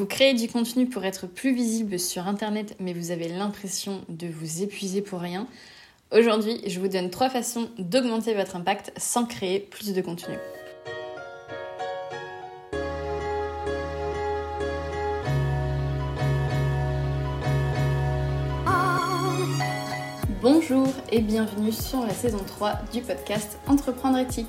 Vous créez du contenu pour être plus visible sur Internet, mais vous avez l'impression de vous épuiser pour rien. Aujourd'hui, je vous donne trois façons d'augmenter votre impact sans créer plus de contenu. Bonjour et bienvenue sur la saison 3 du podcast Entreprendre éthique.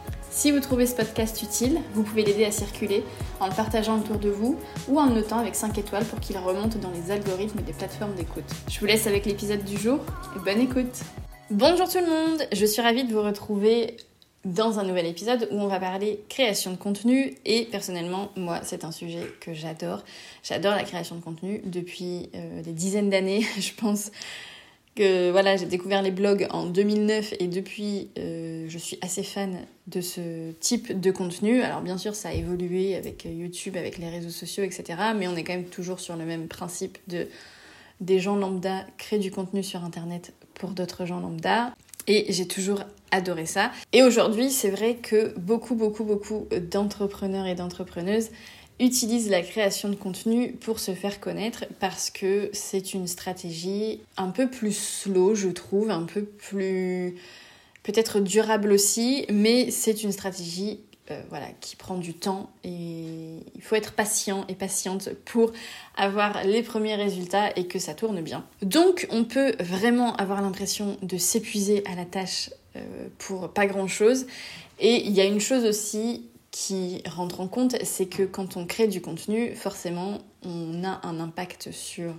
Si vous trouvez ce podcast utile, vous pouvez l'aider à circuler en le partageant autour de vous ou en notant avec 5 étoiles pour qu'il remonte dans les algorithmes des plateformes d'écoute. Je vous laisse avec l'épisode du jour bonne écoute. Bonjour tout le monde, je suis ravie de vous retrouver dans un nouvel épisode où on va parler création de contenu et personnellement moi c'est un sujet que j'adore. J'adore la création de contenu depuis euh, des dizaines d'années je pense voilà, j'ai découvert les blogs en 2009 et depuis, euh, je suis assez fan de ce type de contenu. Alors bien sûr, ça a évolué avec YouTube, avec les réseaux sociaux, etc. Mais on est quand même toujours sur le même principe de des gens lambda créent du contenu sur Internet pour d'autres gens lambda. Et j'ai toujours adoré ça. Et aujourd'hui, c'est vrai que beaucoup, beaucoup, beaucoup d'entrepreneurs et d'entrepreneuses utilise la création de contenu pour se faire connaître parce que c'est une stratégie un peu plus slow, je trouve, un peu plus peut-être durable aussi, mais c'est une stratégie euh, voilà, qui prend du temps et il faut être patient et patiente pour avoir les premiers résultats et que ça tourne bien. Donc on peut vraiment avoir l'impression de s'épuiser à la tâche euh, pour pas grand chose. Et il y a une chose aussi qui rentre en compte, c'est que quand on crée du contenu, forcément, on a un impact sur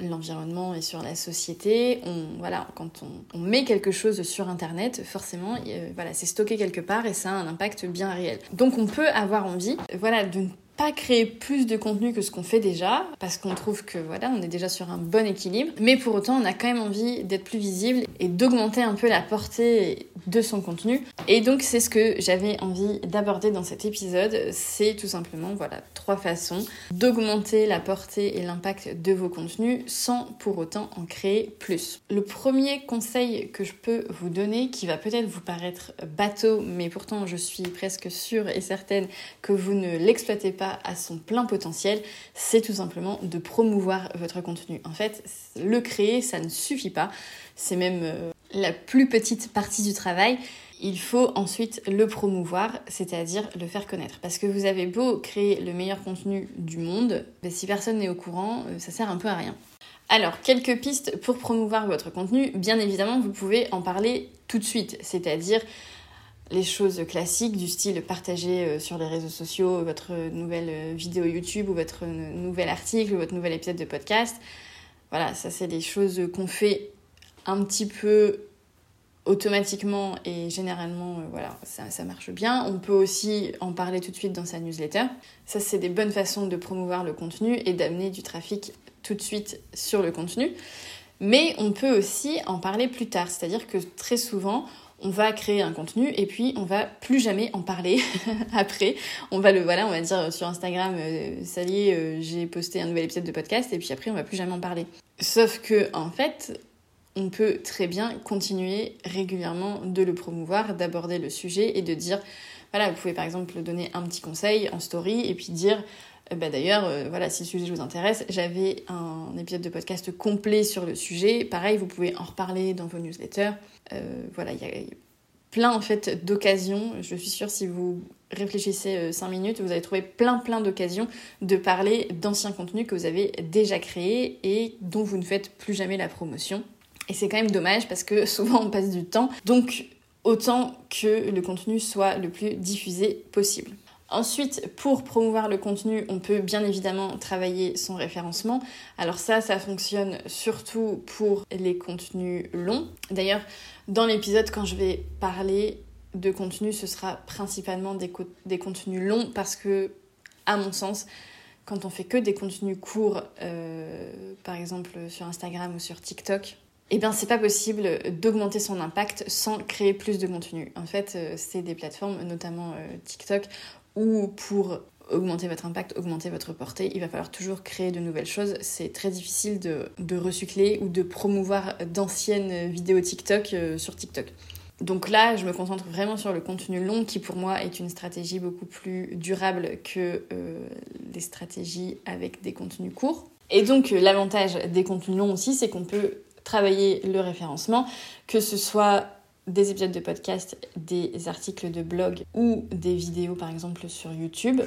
l'environnement et sur la société. On, voilà, quand on, met quelque chose sur Internet, forcément, voilà, c'est stocké quelque part et ça a un impact bien réel. Donc on peut avoir envie, voilà, de pas créer plus de contenu que ce qu'on fait déjà, parce qu'on trouve que voilà, on est déjà sur un bon équilibre, mais pour autant, on a quand même envie d'être plus visible et d'augmenter un peu la portée de son contenu. Et donc, c'est ce que j'avais envie d'aborder dans cet épisode, c'est tout simplement, voilà, trois façons d'augmenter la portée et l'impact de vos contenus sans pour autant en créer plus. Le premier conseil que je peux vous donner, qui va peut-être vous paraître bateau, mais pourtant je suis presque sûre et certaine que vous ne l'exploitez pas à son plein potentiel, c'est tout simplement de promouvoir votre contenu. En fait, le créer, ça ne suffit pas. C'est même euh, la plus petite partie du travail. Il faut ensuite le promouvoir, c'est-à-dire le faire connaître. Parce que vous avez beau créer le meilleur contenu du monde, mais si personne n'est au courant, euh, ça sert un peu à rien. Alors, quelques pistes pour promouvoir votre contenu. Bien évidemment, vous pouvez en parler tout de suite, c'est-à-dire les choses classiques du style partager euh, sur les réseaux sociaux votre nouvelle euh, vidéo YouTube ou votre nouvel article ou votre nouvel épisode de podcast. Voilà, ça c'est des choses qu'on fait un petit peu automatiquement et généralement, euh, voilà, ça, ça, marche bien. On peut aussi en parler tout de suite dans sa newsletter. Ça, c'est des bonnes façons de promouvoir le contenu et d'amener du trafic tout de suite sur le contenu. Mais on peut aussi en parler plus tard, c'est-à-dire que très souvent, on va créer un contenu et puis on va plus jamais en parler après. On va le voilà, on va dire sur Instagram euh, ça y est, euh, j'ai posté un nouvel épisode de podcast et puis après on va plus jamais en parler. Sauf que en fait, on peut très bien continuer régulièrement de le promouvoir, d'aborder le sujet et de dire voilà, vous pouvez par exemple donner un petit conseil en story et puis dire euh, bah d'ailleurs, euh, voilà, si le sujet vous intéresse, j'avais un épisode de podcast complet sur le sujet. Pareil, vous pouvez en reparler dans vos newsletters. Euh, voilà, il y, a plein en fait d'occasions. Je suis sûre si vous réfléchissez 5 minutes, vous allez trouver plein plein d'occasions de parler d'anciens contenus que vous avez déjà créés et dont vous ne faites plus jamais la promotion. Et c'est quand même dommage parce que souvent on passe du temps. Donc autant que le contenu soit le plus diffusé possible. Ensuite, pour promouvoir le contenu, on peut bien évidemment travailler son référencement. Alors ça, ça fonctionne surtout pour les contenus longs. D'ailleurs, dans l'épisode, quand je vais parler de contenu, ce sera principalement des, contenus longs parce que, à mon sens, quand on fait que des contenus courts, euh, par exemple sur Instagram ou sur TikTok, eh bien c'est pas possible d'augmenter son impact sans créer plus de contenu. En fait, euh, c'est des plateformes, notamment euh, TikTok, où pour augmenter votre impact, augmenter votre portée, il va falloir toujours créer de nouvelles choses. C'est très difficile de, de, recycler ou de promouvoir d'anciennes vidéos TikTok euh, sur TikTok. Donc là, je me concentre vraiment sur le contenu long qui pour moi est une stratégie beaucoup plus durable que les stratégies avec des contenus courts. Et donc l'avantage des contenus longs aussi, c'est qu'on peut travailler le référencement, que ce soit des épisodes de podcast, des articles de blog ou des vidéos par exemple sur YouTube,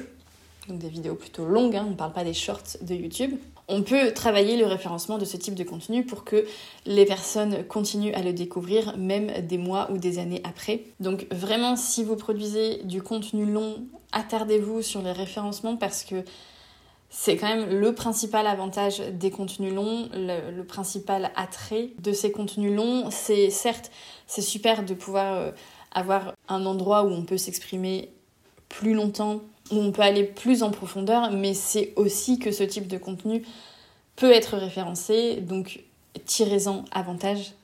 donc des vidéos plutôt longues, hein, on ne parle pas des shorts de YouTube. On peut travailler le référencement de ce type de contenu pour que les personnes continuent à le découvrir même des mois ou des années après. Donc vraiment si vous produisez du contenu long, attardez-vous sur les référencements parce que c'est quand même le principal avantage des contenus longs, le, principal attrait de ces contenus longs. C'est certes, c'est super de pouvoir euh, avoir un endroit où on peut s'exprimer plus longtemps, où on peut aller plus en profondeur, mais c'est aussi que ce type de contenu peut être référencé, donc tirez-en avantage.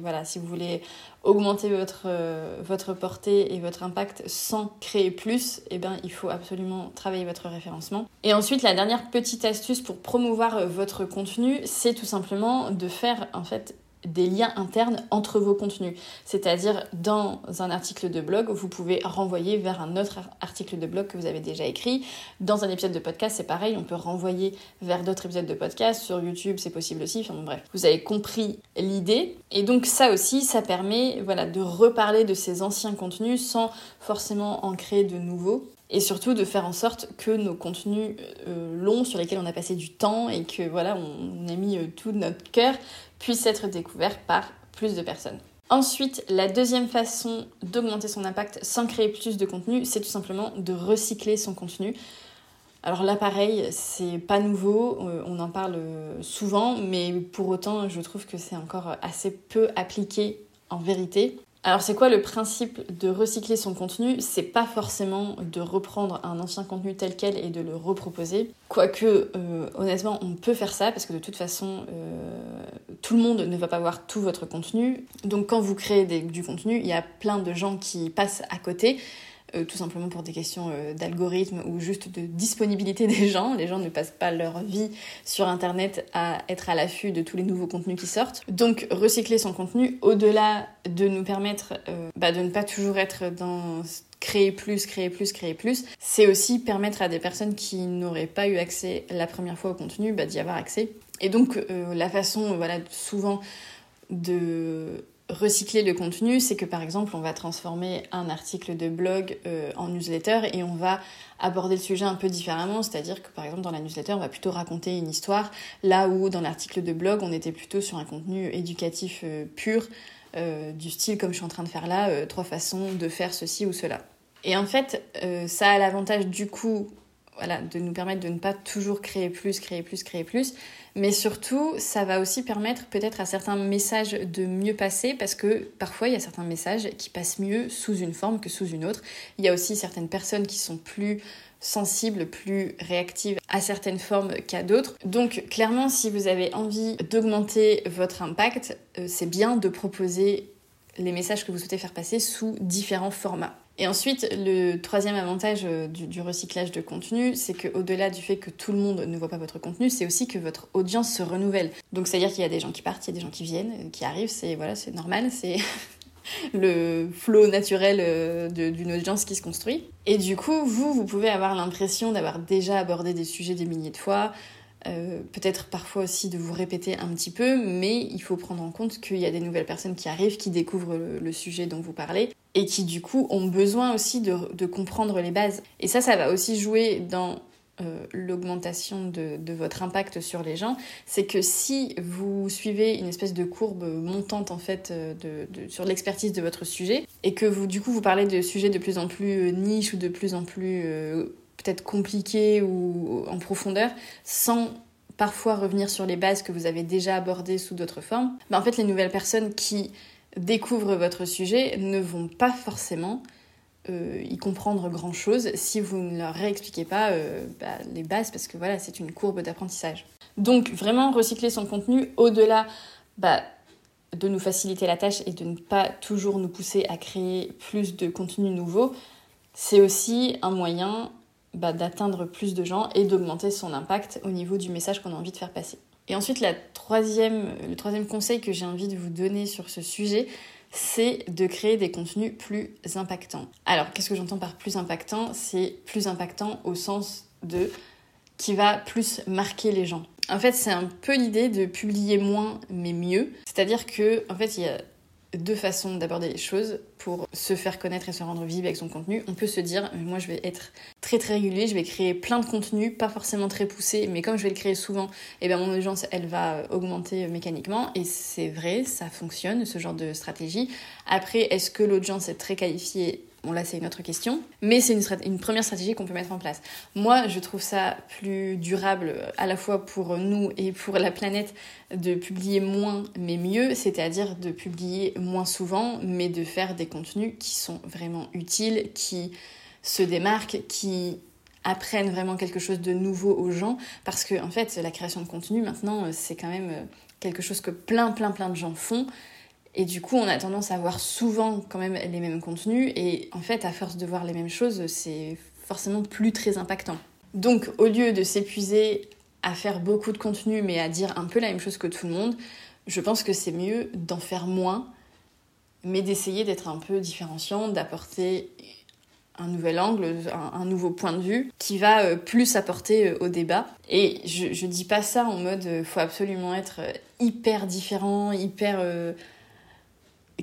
Voilà, si vous voulez augmenter votre, euh, votre portée et votre impact sans créer plus, eh bien, il faut absolument travailler votre référencement. Et ensuite, la dernière petite astuce pour promouvoir euh, votre contenu, c'est tout simplement de faire en fait des liens internes entre vos contenus. C'est-à-dire, dans un article de blog, vous pouvez renvoyer vers un autre article de blog que vous avez déjà écrit. Dans un épisode de podcast, c'est pareil, on peut renvoyer vers d'autres épisodes de podcast. Sur YouTube, c'est possible aussi. Enfin bref, vous avez compris l'idée. Et donc ça aussi, ça permet voilà, de reparler de ces anciens contenus sans forcément en créer de nouveaux et surtout de faire en sorte que nos contenus euh, longs sur lesquels on a passé du temps et que voilà on a mis euh, tout notre cœur puissent être découverts par plus de personnes. Ensuite, la deuxième façon d'augmenter son impact sans créer plus de contenu, c'est tout simplement de recycler son contenu. Alors là, pareil, c'est pas nouveau, euh, on en parle souvent, mais pour autant, je trouve que c'est encore assez peu appliqué en vérité. Alors c'est quoi le principe de recycler son contenu? C'est pas forcément de reprendre un ancien contenu tel quel et de le reproposer. Quoique euh, honnêtement on peut faire ça parce que de toute façon euh, tout le monde ne va pas voir tout votre contenu. Donc quand vous créez du contenu, il y a plein de gens qui passent à côté. Euh, tout simplement pour des questions euh, d'algorithme ou juste de disponibilité des gens. Les gens ne passent pas leur vie sur Internet à être à l'affût de tous les nouveaux contenus qui sortent. Donc recycler son contenu, au-delà de nous permettre euh, bah, de ne pas toujours être dans créer plus, créer plus, créer plus, c'est aussi permettre à des personnes qui n'auraient pas eu accès la première fois au contenu bah, d'y avoir accès. Et donc la façon, voilà, souvent de recycler le contenu, c'est que par exemple, on va transformer un article de blog euh, en newsletter et on va aborder le sujet un peu différemment, c'est-à-dire que par exemple dans la newsletter, on va plutôt raconter une histoire, là où dans l'article de blog, on était plutôt sur un contenu éducatif euh, pur, euh, du style comme je suis en train de faire là, trois façons de faire ceci ou cela. Et en fait, ça a l'avantage du coup voilà, de nous permettre de ne pas toujours créer plus, créer plus, créer plus. Mais surtout, ça va aussi permettre peut-être à certains messages de mieux passer parce que parfois il y a certains messages qui passent mieux sous une forme que sous une autre. Il y a aussi certaines personnes qui sont plus sensibles, plus réactives à certaines formes qu'à d'autres. Donc clairement, si vous avez envie d'augmenter votre impact, euh, c'est bien de proposer les messages que vous souhaitez faire passer sous différents formats. Et ensuite, le troisième avantage euh, du, recyclage de contenu, c'est qu'au-delà du fait que tout le monde ne voit pas votre contenu, c'est aussi que votre audience se renouvelle. Donc, c'est-à-dire qu'il y a des gens qui partent, il y a des gens qui viennent, euh, qui arrivent, c'est voilà, c'est normal, c'est le flot naturel euh, d'une audience qui se construit. Et du coup, vous, vous pouvez avoir l'impression d'avoir déjà abordé des sujets des milliers de fois, euh, peut-être parfois aussi de vous répéter un petit peu, mais il faut prendre en compte qu'il y a des nouvelles personnes qui arrivent, qui découvrent le, sujet dont vous parlez, et qui du coup ont besoin aussi de, comprendre les bases. Et ça, ça va aussi jouer dans euh, l'augmentation de, votre impact sur les gens, c'est que si vous suivez une espèce de courbe montante en fait euh, sur l'expertise de votre sujet, et que vous du coup vous parlez de sujets de plus en plus niche ou de plus en plus peut-être compliqué ou en profondeur sans parfois revenir sur les bases que vous avez déjà abordées sous d'autres formes, en fait les nouvelles personnes qui découvrent votre sujet ne vont pas forcément euh, y comprendre grand chose si vous ne leur réexpliquez pas euh, bah, les bases parce que voilà c'est une courbe d'apprentissage. Donc vraiment recycler son contenu au-delà bah, de nous faciliter la tâche et de ne pas toujours nous pousser à créer plus de contenu nouveau, c'est aussi un moyen bah, d'atteindre plus de gens et d'augmenter son impact au niveau du message qu'on a envie de faire passer. Et ensuite, la troisième, le troisième conseil que j'ai envie de vous donner sur ce sujet, c'est de créer des contenus plus impactants. Alors, qu'est-ce que j'entends par plus impactant? C'est plus impactant au sens de qui va plus marquer les gens. En fait, c'est un peu l'idée de publier moins mais mieux. C'est-à-dire que, en fait, il y a deux façons d'aborder les choses pour se faire connaître et se rendre visible avec son contenu. On peut se dire, moi je vais être très très régulier, je vais créer plein de contenus, pas forcément très poussés, mais comme je vais le créer souvent, eh bien mon audience elle va augmenter mécaniquement. Et c'est vrai, ça fonctionne ce genre de stratégie. Après, est-ce que l'audience est très qualifiée Bon, là, c'est une autre question. Mais c'est une, une, première stratégie qu'on peut mettre en place. Moi, je trouve ça plus durable à la fois pour nous et pour la planète de publier moins mais mieux, c'est-à-dire de publier moins souvent, mais de faire des contenus qui sont vraiment utiles, qui se démarquent, qui apprennent vraiment quelque chose de nouveau aux gens. Parce que, en fait, la création de contenu, maintenant, c'est quand même quelque chose que plein, plein, plein de gens font. Et du coup, on a tendance à voir souvent quand même les mêmes contenus. Et en fait, à force de voir les mêmes choses, c'est forcément plus très impactant. Donc, au lieu de s'épuiser à faire beaucoup de contenu, mais à dire un peu la même chose que tout le monde, je pense que c'est mieux d'en faire moins, mais d'essayer d'être un peu différenciant, d'apporter un nouvel angle, un, nouveau point de vue qui va euh, plus apporter euh, au débat. Et je, je dis pas ça en mode euh, faut absolument être hyper différent, hyper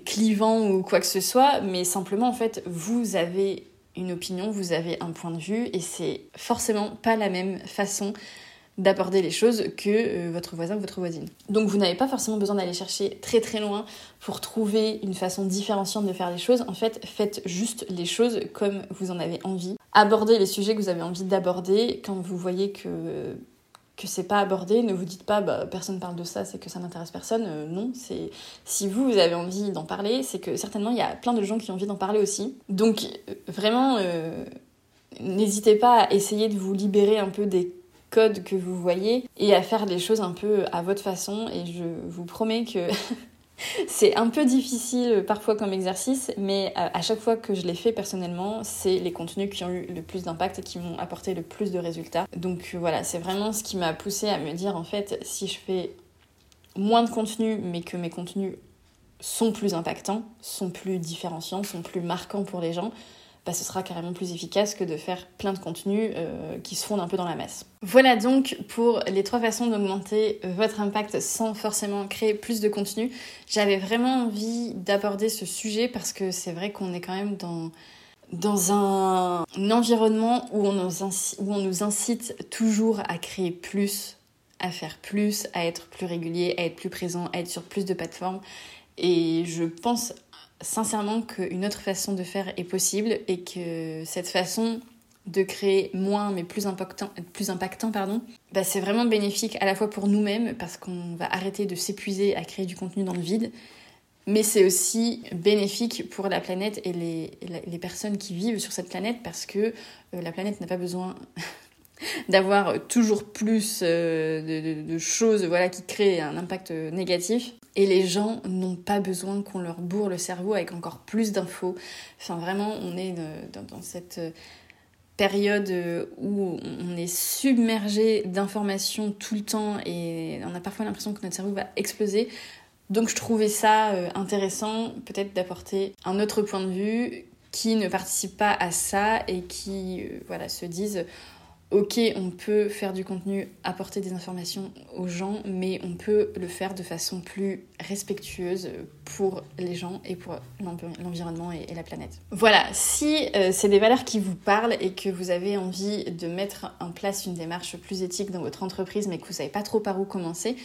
clivant ou quoi que ce soit, mais simplement en fait vous avez une opinion, vous avez un point de vue et c'est forcément pas la même façon d'aborder les choses que euh, votre voisin ou votre voisine. Donc vous n'avez pas forcément besoin d'aller chercher très très loin pour trouver une façon différenciante de faire les choses. En fait, faites juste les choses comme vous en avez envie. Abordez les sujets que vous avez envie d'aborder quand vous voyez que que c'est pas abordé, ne vous dites pas bah, personne parle de ça, c'est que ça n'intéresse personne. Euh, non, c'est si vous, vous avez envie d'en parler, c'est que certainement il y a plein de gens qui ont envie d'en parler aussi. Donc euh, vraiment, euh, n'hésitez pas à essayer de vous libérer un peu des codes que vous voyez et à faire les choses un peu à votre façon. Et je vous promets que C'est un peu difficile euh, parfois comme exercice, mais euh, à chaque fois que je l'ai fait personnellement, c'est les contenus qui ont eu le plus d'impact et qui m'ont apporté le plus de résultats. Donc euh, voilà, c'est vraiment ce qui m'a poussé à me dire en fait, si je fais moins de contenu, mais que mes contenus sont plus impactants, sont plus différenciants, sont plus marquants pour les gens, bah, ce sera carrément plus efficace que de faire plein de contenus euh, qui se fondent un peu dans la masse. Voilà donc pour les trois façons d'augmenter votre impact sans forcément créer plus de contenu. J'avais vraiment envie d'aborder ce sujet parce que c'est vrai qu'on est quand même dans dans un, environnement où on, nous incite, où on nous incite toujours à créer plus, à faire plus, à être plus régulier, à être plus présent, à être sur plus de plateformes. Et je pense sincèrement qu'une autre façon de faire est possible et que cette façon de créer moins mais plus impactant, plus impactant pardon, bah c'est vraiment bénéfique à la fois pour nous-mêmes parce qu'on va arrêter de s'épuiser à créer du contenu dans le vide, mais c'est aussi bénéfique pour la planète et les, les, personnes qui vivent sur cette planète parce que euh, la planète n'a pas besoin d'avoir toujours plus euh, de, de, choses voilà, qui créent un impact négatif. Et les gens n'ont pas besoin qu'on leur bourre le cerveau avec encore plus d'infos. Enfin, vraiment, on est euh, dans, cette euh, période euh, où on est submergé d'informations tout le temps et on a parfois l'impression que notre cerveau va exploser. Donc je trouvais ça intéressant peut-être d'apporter un autre point de vue qui ne participe pas à ça et qui voilà, se disent ok, on peut faire du contenu, apporter des informations aux gens, mais on peut le faire de façon plus respectueuse pour les gens et pour l'environnement et, la planète. Voilà, si euh, c'est des valeurs qui vous parlent et que vous avez envie de mettre en place une démarche plus éthique dans votre entreprise, mais que vous savez pas trop par où commencer,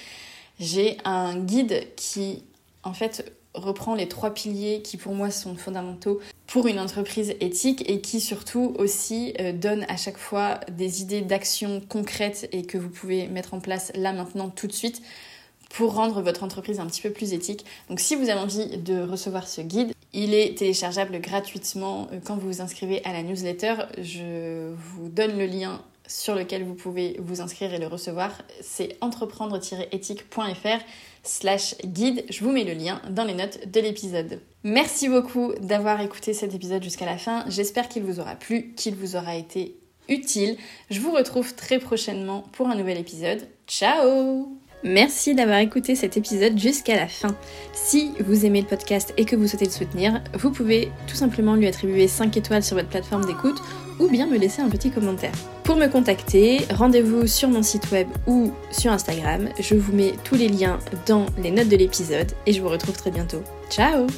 j'ai un guide qui, en fait, reprend les trois piliers qui pour moi sont fondamentaux pour une entreprise éthique et qui surtout aussi euh, donne à chaque fois des idées d'action concrètes et que vous pouvez mettre en place là maintenant tout de suite pour rendre votre entreprise un petit peu plus éthique. Donc si vous avez envie de recevoir ce guide, il est téléchargeable gratuitement euh, quand vous vous inscrivez à la newsletter. Je vous donne le lien sur lequel vous pouvez vous inscrire et le recevoir. C'est entreprendre-éthique.fr slash guide. Je vous mets le lien dans les notes de l'épisode. Merci beaucoup d'avoir écouté cet épisode jusqu'à la fin. J'espère qu'il vous aura plu, qu'il vous aura été utile. Je vous retrouve très prochainement pour un nouvel épisode. Ciao Merci d'avoir écouté cet épisode jusqu'à la fin. Si vous aimez le podcast et que vous souhaitez le soutenir, vous pouvez tout simplement lui attribuer 5 étoiles sur votre plateforme d'écoute ou bien me laisser un petit commentaire. Pour me contacter, rendez-vous sur mon site web ou sur Instagram. Je vous mets tous les liens dans les notes de l'épisode et je vous retrouve très bientôt. Ciao